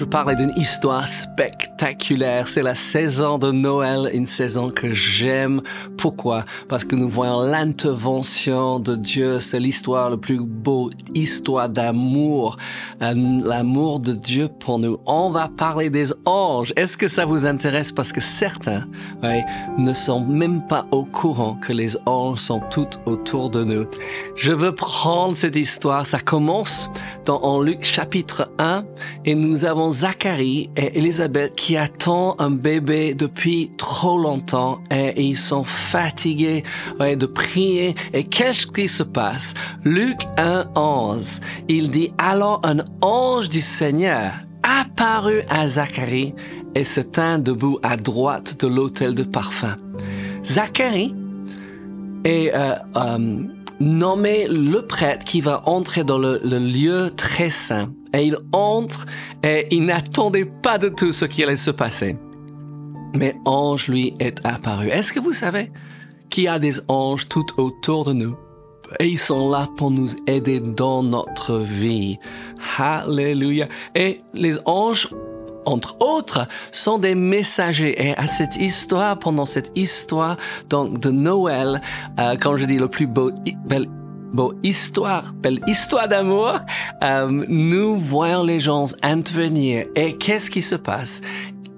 je parlais d'une histoire spectaculaire. C'est la saison de Noël, une saison que j'aime. Pourquoi? Parce que nous voyons l'intervention de Dieu. C'est l'histoire le plus beau, histoire d'amour, euh, l'amour de Dieu pour nous. On va parler des anges. Est-ce que ça vous intéresse? Parce que certains ne sont même pas au courant que les anges sont tout autour de nous. Je veux prendre cette histoire. Ça commence dans en Luc chapitre 1 et nous avons Zacharie et Elisabeth qui attendent un bébé depuis trop longtemps et ils sont fatigués de prier. Et qu'est-ce qui se passe? Luc 1, 11, il dit, alors un ange du Seigneur apparut à Zacharie et se tint debout à droite de l'autel de parfum. Zacharie est euh, euh, nommé le prêtre qui va entrer dans le lieu très saint et il entre et il n'attendait pas de tout ce qui allait se passer. Mais ange lui est apparu. Est-ce que vous savez qu'il y a des anges tout autour de nous? Et ils sont là pour nous aider dans notre vie. Alléluia. Et les anges, entre autres, sont des messagers. Et à cette histoire, pendant cette histoire donc de Noël, euh, quand je dis le plus beau, belle Bon, histoire, belle histoire d'amour. Euh, nous voyons les gens intervenir. Et qu'est-ce qui se passe?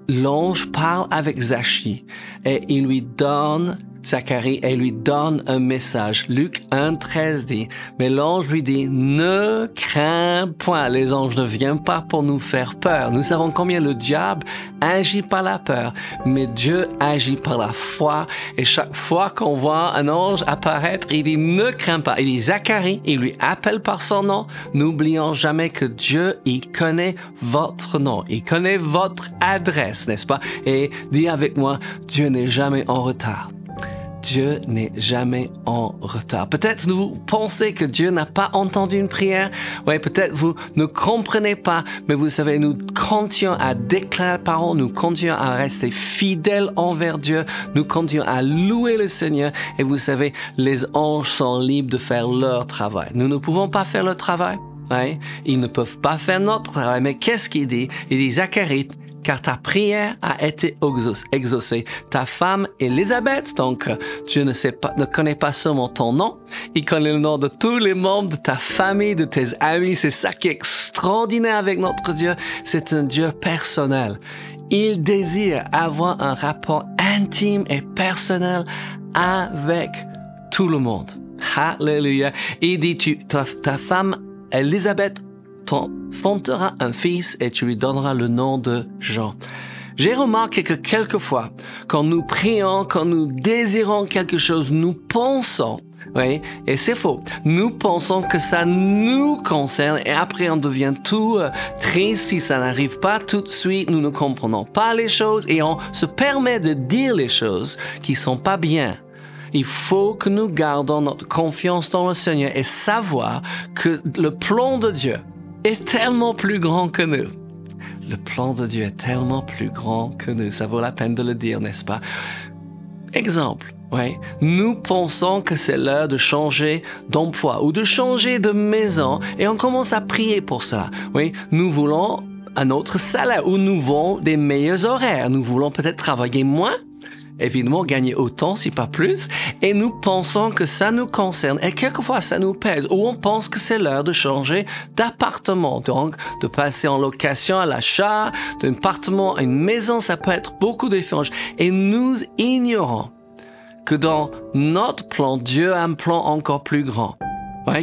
L'ange parle avec Zachi et il lui donne Zacharie et lui donne un message. Luc 1, 13 dit, mais l'ange lui dit, ne crains point, les anges ne viennent pas pour nous faire peur. Nous savons combien le diable agit par la peur, mais Dieu agit par la foi. Et chaque fois qu'on voit un ange apparaître, il dit, ne crains pas. Il dit, Zacharie, il lui appelle par son nom. N'oublions jamais que Dieu, il connaît votre nom. Il connaît votre adresse, n'est-ce pas? Et dis avec moi, Dieu n'est jamais en retard. Dieu n'est jamais en retard. Peut-être vous pensez que Dieu n'a pas entendu une prière. Oui, peut-être vous ne comprenez pas, mais vous savez, nous continuons à déclarer la parole, nous continuons à rester fidèles envers Dieu, nous continuons à louer le Seigneur. Et vous savez, les anges sont libres de faire leur travail. Nous ne pouvons pas faire le travail. Ils ne peuvent pas faire notre travail. Mais qu'est-ce qu'il dit? Il dit, Zacharie, car ta prière a été exaucée. Ta femme Élisabeth, donc Dieu ne, pas, connaît pas seulement ton nom, il connaît le nom de tous les membres de ta famille, de tes amis. C'est ça qui est extraordinaire avec notre Dieu. C'est un Dieu personnel. Il désire avoir un rapport intime et personnel avec tout le monde. Alléluia. Il dit, tu, ta, ta femme Élisabeth t'enfanteras un fils et tu lui donneras le nom de Jean. J'ai remarqué que quelquefois, quand nous prions, quand nous désirons quelque chose, nous pensons, oui, et c'est faux. Nous pensons que ça nous concerne et après on devient tout euh, triste si ça n'arrive pas tout de suite. Nous ne comprenons pas les choses et on se permet de dire les choses qui sont pas bien. Il faut que nous gardons notre confiance dans le Seigneur et savoir que le plan de Dieu, est tellement plus grand que nous. Le plan de Dieu est tellement plus grand que nous. Ça vaut la peine de le dire, n'est-ce pas? Exemple. Oui. Nous pensons que c'est l'heure de changer d'emploi ou de changer de maison et on commence à prier pour ça. Oui. Nous voulons un autre salaire ou nous voulons des meilleurs horaires. Nous voulons peut-être travailler moins évidemment gagner autant, si pas plus, et nous pensons que ça nous concerne, et quelquefois ça nous pèse, ou on pense que c'est l'heure de changer d'appartement, donc de passer en location à l'achat d'un appartement à une maison, ça peut être beaucoup différent, et nous ignorons que dans notre plan, Dieu a un plan encore plus grand.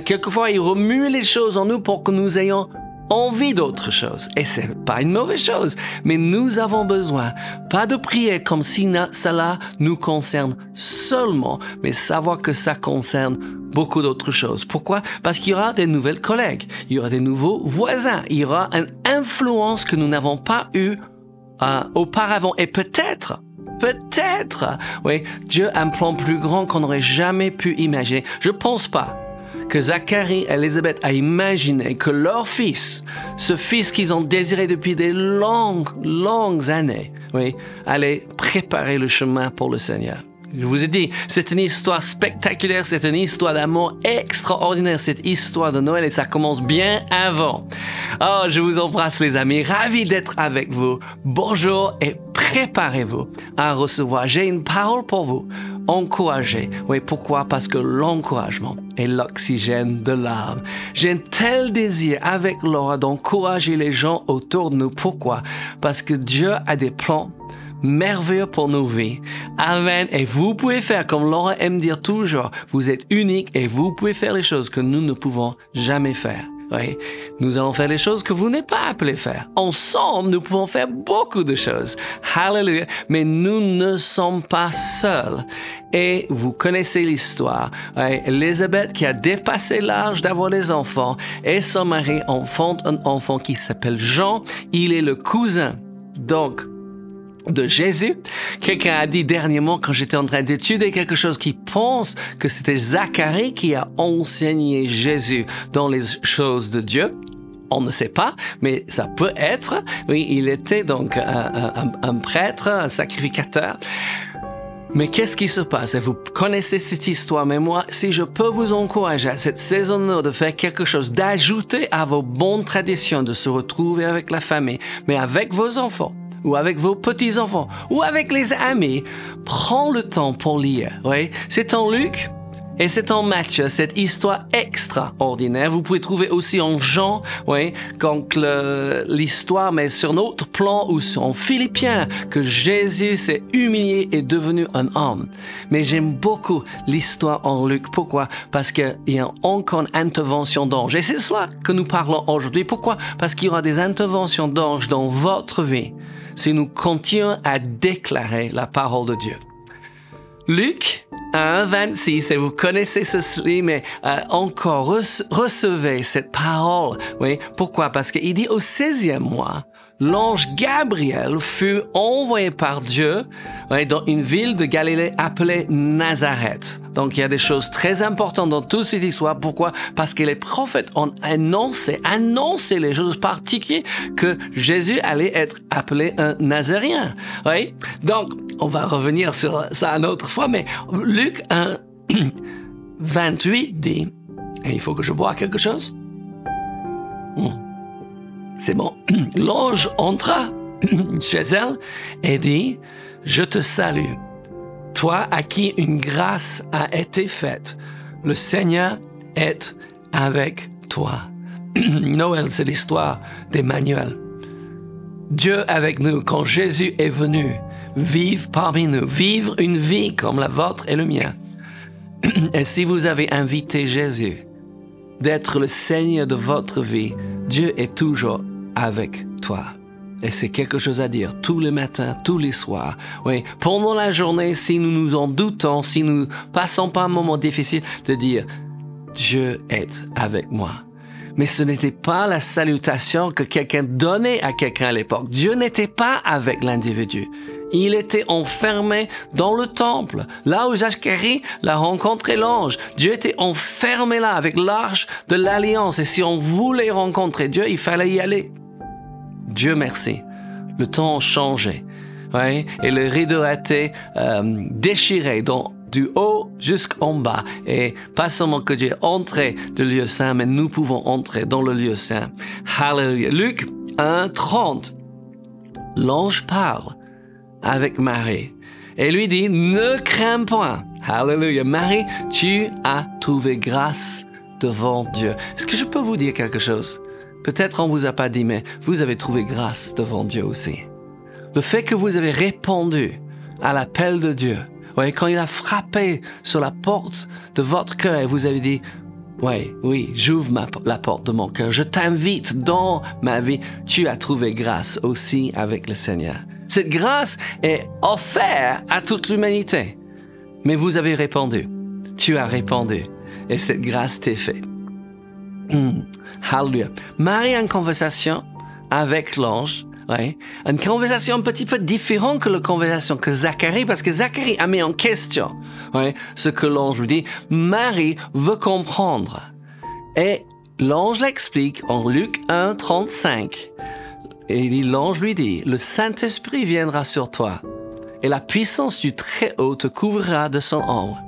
Quelquefois, il remue les choses en nous pour que nous ayons envie d'autre chose. Et c'est pas une mauvaise chose. Mais nous avons besoin, pas de prier comme si cela nous concerne seulement, mais savoir que ça concerne beaucoup d'autres choses. Pourquoi? Parce qu'il y aura des nouvelles collègues, il y aura des nouveaux voisins, il y aura une influence que nous n'avons pas eue euh, auparavant. Et peut-être, peut-être, oui, Dieu a un plan plus grand qu'on n'aurait jamais pu imaginer. Je pense pas que Zacharie et Elisabeth a imaginé que leur fils, ce fils qu'ils ont désiré depuis des longues, longues années, oui, allait préparer le chemin pour le Seigneur. Je vous ai dit, c'est une histoire spectaculaire, c'est une histoire d'amour extraordinaire, cette histoire de Noël et ça commence bien avant. Oh, je vous embrasse les amis, ravi d'être avec vous. Bonjour et préparez-vous à recevoir. J'ai une parole pour vous. Encouragez. Oui, pourquoi? Parce que l'encouragement est l'oxygène de l'âme. J'ai un tel désir avec Laura d'encourager les gens autour de nous. Pourquoi? Parce que Dieu a des plans merveilleux pour nos vies. Amen. Et vous pouvez faire, comme Laura aime dire toujours, vous êtes unique et vous pouvez faire les choses que nous ne pouvons jamais faire. Oui. Nous allons faire les choses que vous n'êtes pas appelés faire. Ensemble, nous pouvons faire beaucoup de choses. Hallelujah. Mais nous ne sommes pas seuls. Et vous connaissez l'histoire. Oui. Elisabeth qui a dépassé l'âge d'avoir des enfants et son mari enfante un enfant qui s'appelle Jean. Il est le cousin. Donc, de Jésus. Quelqu'un a dit dernièrement quand j'étais en train d'étudier quelque chose qui pense que c'était Zacharie qui a enseigné Jésus dans les choses de Dieu. On ne sait pas, mais ça peut être. Oui, il était donc un, prêtre, un sacrificateur. Mais qu'est-ce qui se passe? Vous connaissez cette histoire, mais moi, si je peux vous encourager à cette saison de faire quelque chose, d'ajouter à vos bonnes traditions, de se retrouver avec la famille, mais avec vos enfants, ou avec vos petits-enfants ou avec les amis, prends le temps pour lire. Oui, c'est en Luc et c'est en Matthieu, cette histoire extraordinaire. Vous pouvez trouver aussi en Jean, oui, quand l'histoire met sur notre plan ou en Philippiens que Jésus s'est humilié et devenu un homme. Mais j'aime beaucoup l'histoire en Luc. Pourquoi? Parce qu'il y a encore une intervention d'ange. Et c'est cela que nous parlons aujourd'hui. Pourquoi? Parce qu'il y aura des interventions d'ange dans votre vie si nous continuons à déclarer la parole de Dieu. Luc 1, 26, et vous connaissez ceci, mais euh, encore recevez cette parole. Oui, pourquoi? Parce qu'il dit au 16e mois, l'ange Gabriel fut envoyé par Dieu dans une ville de Galilée appelée Nazareth. Donc il y a des choses très importantes dans toute cette histoire. Pourquoi? Parce que les prophètes ont annoncé, annoncé les choses particulières que Jésus allait être appelé un Nazarien. Donc on va revenir sur ça une autre fois, mais Luc 1, 28 dit, et il faut que je bois quelque chose? Hmm. C'est bon. L'ange entra chez elle et dit, Je te salue, toi à qui une grâce a été faite. Le Seigneur est avec toi. Noël, c'est l'histoire d'Emmanuel. Dieu avec nous, quand Jésus est venu, vivre parmi nous, vivre une vie comme la vôtre et le mien. Et si vous avez invité Jésus d'être le Seigneur de votre vie, Dieu est toujours avec toi. Et c'est quelque chose à dire tous les matins, tous les soirs. Oui, pendant la journée, si nous nous en doutons, si nous passons pas un moment difficile, de dire Dieu est avec moi. Mais ce n'était pas la salutation que quelqu'un donnait à quelqu'un à l'époque. Dieu n'était pas avec l'individu. Il était enfermé dans le temple, là où Zacharie l'a rencontré l'ange. Dieu était enfermé là avec l'arche de l'alliance. Et si on voulait rencontrer Dieu, il fallait y aller. Dieu merci. Le temps a changé. Ouais, et le rideau a été euh, déchiré donc du haut jusqu'en bas. Et pas seulement que Dieu entré dans le lieu saint, mais nous pouvons entrer dans le lieu saint. Hallelujah. Luc 1, 30. L'ange parle avec Marie et lui dit, ne crains point. Hallelujah. Marie, tu as trouvé grâce devant Dieu. Est-ce que je peux vous dire quelque chose? Peut-être on vous a pas dit, mais vous avez trouvé grâce devant Dieu aussi. Le fait que vous avez répondu à l'appel de Dieu, ouais, quand il a frappé sur la porte de votre cœur et vous avez dit, oui, oui, j'ouvre la porte de mon cœur, je t'invite dans ma vie, tu as trouvé grâce aussi avec le Seigneur. Cette grâce est offerte à toute l'humanité. Mais vous avez répondu. Tu as répondu. Et cette grâce t'est faite. Hmm. Hallelujah. Marie a une conversation avec l'ange. Ouais. Une conversation un petit peu différente que la conversation que Zacharie, parce que Zacharie a mis en question ouais, ce que l'ange lui dit. Marie veut comprendre. Et l'ange l'explique en Luc 1, 35. Et l'ange lui dit, le Saint-Esprit viendra sur toi et la puissance du Très-Haut te couvrira de son ombre.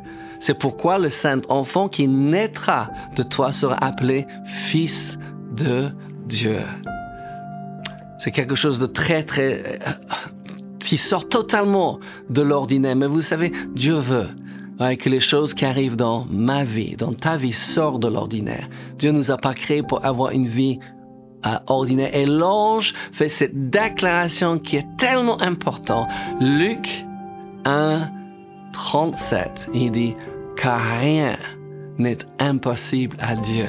C'est pourquoi le saint enfant qui naîtra de toi sera appelé Fils de Dieu. C'est quelque chose de très, très... Euh, qui sort totalement de l'ordinaire. Mais vous savez, Dieu veut que les choses qui arrivent dans ma vie, dans ta vie, sortent de l'ordinaire. Dieu nous a pas créés pour avoir une vie euh, ordinaire. Et l'ange fait cette déclaration qui est tellement importante. Luc 1, 37, il dit, car rien n'est impossible à Dieu.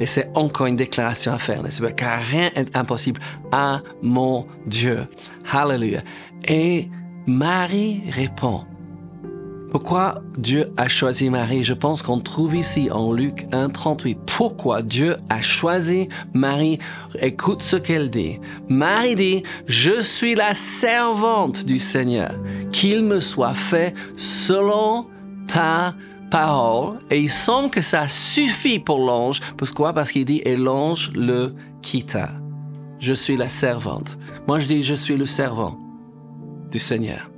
Et c'est encore une déclaration à faire, n'est-ce pas? Car rien n'est impossible à mon Dieu. Hallelujah. Et Marie répond, pourquoi Dieu a choisi Marie? Je pense qu'on trouve ici en Luc 1.38. Pourquoi Dieu a choisi Marie? Écoute ce qu'elle dit. Marie dit, je suis la servante du Seigneur. Qu'il me soit fait selon ta parole. Et il semble que ça suffit pour l'ange. Pourquoi? Parce qu'il dit, et l'ange le quitta. Je suis la servante. Moi je dis, je suis le servant du Seigneur.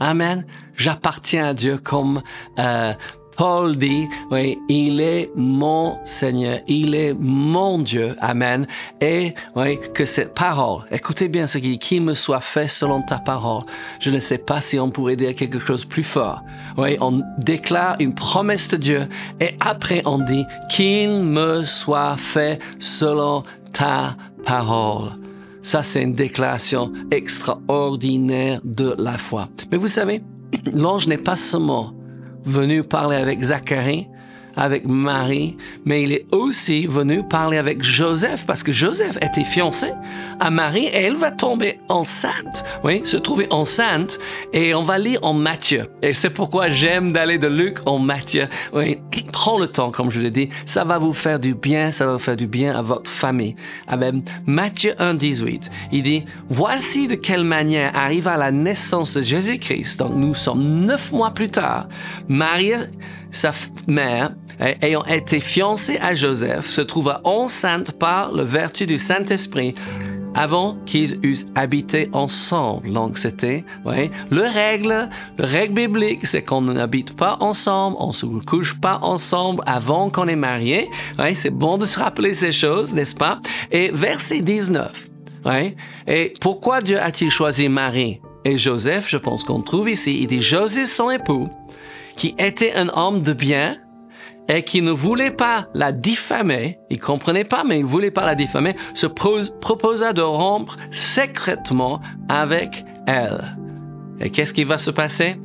Amen. J'appartiens à Dieu comme euh, Paul dit, oui, il est mon Seigneur, il est mon Dieu, Amen. Et oui, que cette parole, écoutez bien ce qui dit, qu'il me soit fait selon ta parole. Je ne sais pas si on pourrait dire quelque chose plus fort. Oui, on déclare une promesse de Dieu et après on dit qu'il me soit fait selon ta parole. Ça, c'est une déclaration extraordinaire de la foi. Mais vous savez, l'ange n'est pas seulement venu parler avec Zacharie, avec Marie, mais il est aussi venu parler avec Joseph parce que Joseph était fiancé à Marie et elle va tomber enceinte, oui, se trouver enceinte et on va lire en Matthieu. Et c'est pourquoi j'aime d'aller de Luc en Matthieu. Oui, prends le temps, comme je l'ai dit, ça va vous faire du bien, ça va vous faire du bien à votre famille. Amen. Matthieu 1, 18, il dit, voici de quelle manière arriva la naissance de Jésus-Christ. Donc nous sommes neuf mois plus tard. Marie, sa mère, ayant été fiancée à Joseph, se trouva enceinte par la vertu du Saint-Esprit avant qu'ils eussent habité ensemble. Donc c'était, ouais, le règle, le règle biblique, c'est qu'on n'habite pas ensemble, on se couche pas ensemble avant qu'on est marié. Ouais, c'est bon de se rappeler ces choses, n'est-ce pas? Et verset 19. Ouais, et pourquoi Dieu a-t-il choisi Marie et Joseph? Je pense qu'on trouve ici. Il dit Joseph, son époux, qui était un homme de bien, et qui ne voulait pas la diffamer, il comprenait pas, mais il voulait pas la diffamer, se proposa de rompre secrètement avec elle. Et qu'est-ce qui va se passer?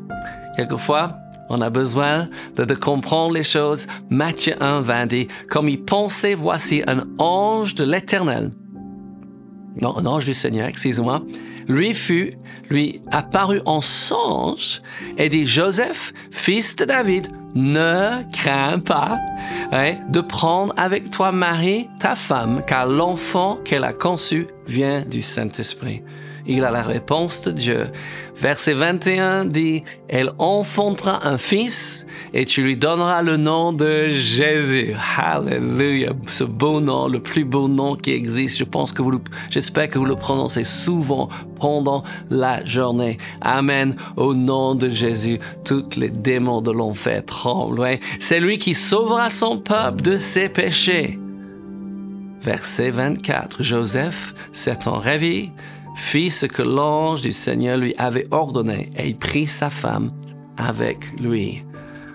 Quelquefois, on a besoin de, comprendre les choses. Matthieu 1, 20 dit, comme il pensait, voici un ange de l'éternel. Non, un ange du Seigneur, excusez-moi. Lui fut, lui apparut en songe et dit, Joseph, fils de David, ne crains pas hein, de prendre avec toi Marie, ta femme, car l'enfant qu'elle a conçu vient du Saint-Esprit il a la réponse de Dieu. Verset 21 dit, elle enfantera un fils et tu lui donneras le nom de Jésus. Hallelujah. Ce beau nom, le plus beau nom qui existe. Je pense que vous j'espère que vous le prononcez souvent pendant la journée. Amen. Au nom de Jésus, toutes les démons de l'enfer tremblent. C'est lui qui sauvera son peuple de ses péchés. Verset 24. Joseph s'étant réveillé, fit ce que l'ange du Seigneur lui avait ordonné et il prit sa femme avec lui.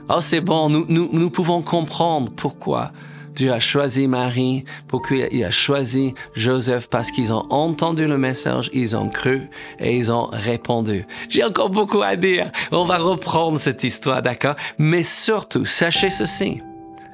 Oh, c'est bon, nous, nous, pouvons comprendre pourquoi Dieu a choisi Marie, pourquoi il a choisi Joseph, parce qu'ils ont entendu le message, ils ont cru et ils ont répondu. J'ai encore beaucoup à dire. On va reprendre cette histoire, d'accord? Mais surtout, sachez ceci,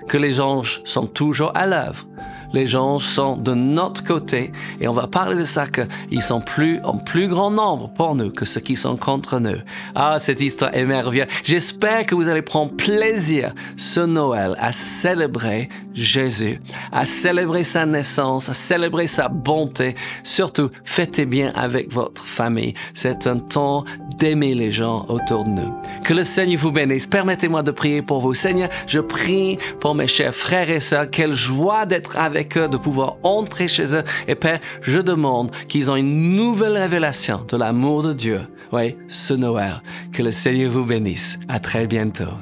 que les anges sont toujours à l'œuvre les anges sont de notre côté et on va parler de ça qu'ils sont plus en plus grand nombre pour nous que ceux qui sont contre nous. Ah, cette histoire est merveilleuse. J'espère que vous allez prendre plaisir ce Noël à célébrer Jésus, à célébrer sa naissance, à célébrer sa bonté. Surtout, fêtez bien avec votre famille. C'est un temps d'aimer les gens autour de nous. Que le Seigneur vous bénisse. Permettez-moi de prier pour vous. Seigneur, je prie pour mes chers frères et sœurs. Quelle joie d'être avec de pouvoir entrer chez eux. Et Père, je demande qu'ils ont une nouvelle révélation de l'amour de Dieu. Oui, ce Noël. Que le Seigneur vous bénisse. À très bientôt.